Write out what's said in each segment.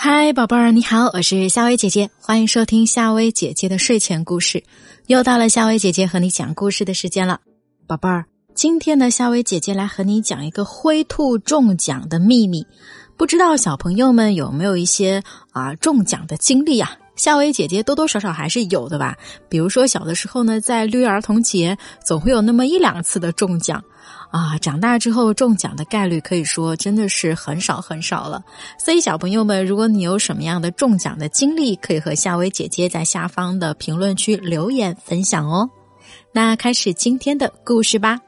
嗨，宝贝儿，你好，我是夏薇姐姐，欢迎收听夏薇姐姐的睡前故事。又到了夏薇姐姐和你讲故事的时间了，宝贝儿，今天呢，夏薇姐姐来和你讲一个灰兔中奖的秘密。不知道小朋友们有没有一些啊中奖的经历啊？夏薇姐姐多多少少还是有的吧。比如说小的时候呢，在六一儿童节总会有那么一两次的中奖。啊，长大之后中奖的概率可以说真的是很少很少了。所以小朋友们，如果你有什么样的中奖的经历，可以和夏薇姐姐在下方的评论区留言分享哦。那开始今天的故事吧。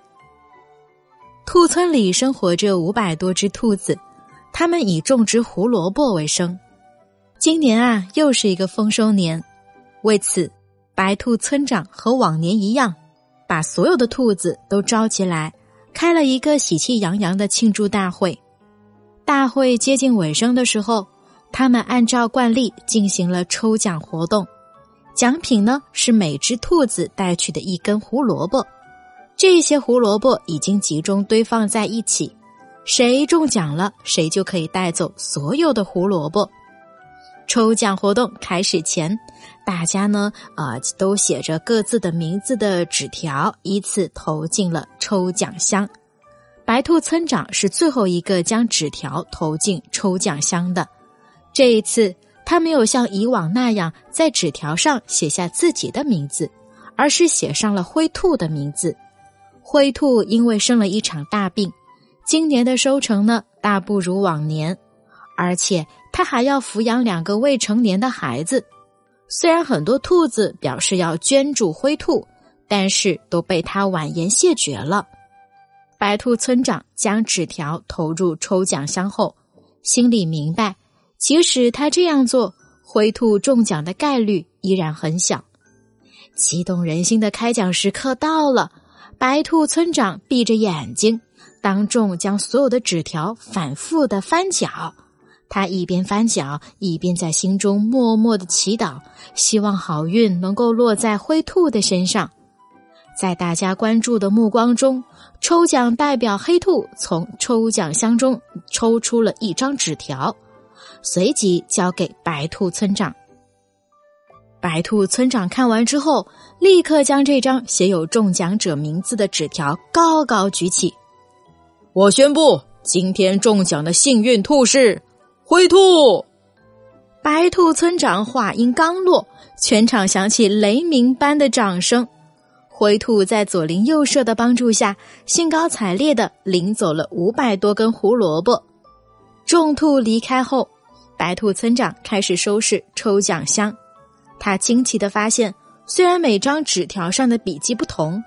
兔村里生活着五百多只兔子，它们以种植胡萝卜为生。今年啊，又是一个丰收年，为此，白兔村长和往年一样，把所有的兔子都召集来。开了一个喜气洋洋的庆祝大会。大会接近尾声的时候，他们按照惯例进行了抽奖活动。奖品呢是每只兔子带去的一根胡萝卜。这些胡萝卜已经集中堆放在一起，谁中奖了，谁就可以带走所有的胡萝卜。抽奖活动开始前，大家呢，啊，都写着各自的名字的纸条，依次投进了抽奖箱。白兔村长是最后一个将纸条投进抽奖箱的。这一次，他没有像以往那样在纸条上写下自己的名字，而是写上了灰兔的名字。灰兔因为生了一场大病，今年的收成呢，大不如往年，而且。他还要抚养两个未成年的孩子，虽然很多兔子表示要捐助灰兔，但是都被他婉言谢绝了。白兔村长将纸条投入抽奖箱后，心里明白，即使他这样做，灰兔中奖的概率依然很小。激动人心的开奖时刻到了，白兔村长闭着眼睛，当众将所有的纸条反复的翻搅。他一边翻脚，一边在心中默默的祈祷，希望好运能够落在灰兔的身上。在大家关注的目光中，抽奖代表黑兔从抽奖箱中抽出了一张纸条，随即交给白兔村长。白兔村长看完之后，立刻将这张写有中奖者名字的纸条高高举起：“我宣布，今天中奖的幸运兔是。”灰兔，白兔村长话音刚落，全场响起雷鸣般的掌声。灰兔在左邻右舍的帮助下，兴高采烈的领走了五百多根胡萝卜。众兔离开后，白兔村长开始收拾抽奖箱。他惊奇的发现，虽然每张纸条上的笔记不同，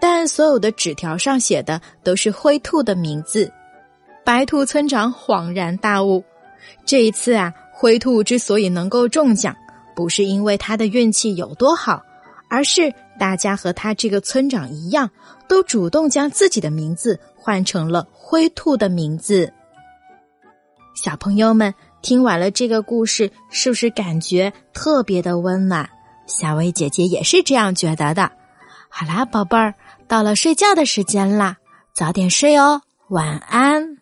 但所有的纸条上写的都是灰兔的名字。白兔村长恍然大悟。这一次啊，灰兔之所以能够中奖，不是因为他的运气有多好，而是大家和他这个村长一样，都主动将自己的名字换成了灰兔的名字。小朋友们听完了这个故事，是不是感觉特别的温暖？小薇姐姐也是这样觉得的。好啦，宝贝儿，到了睡觉的时间啦，早点睡哦，晚安。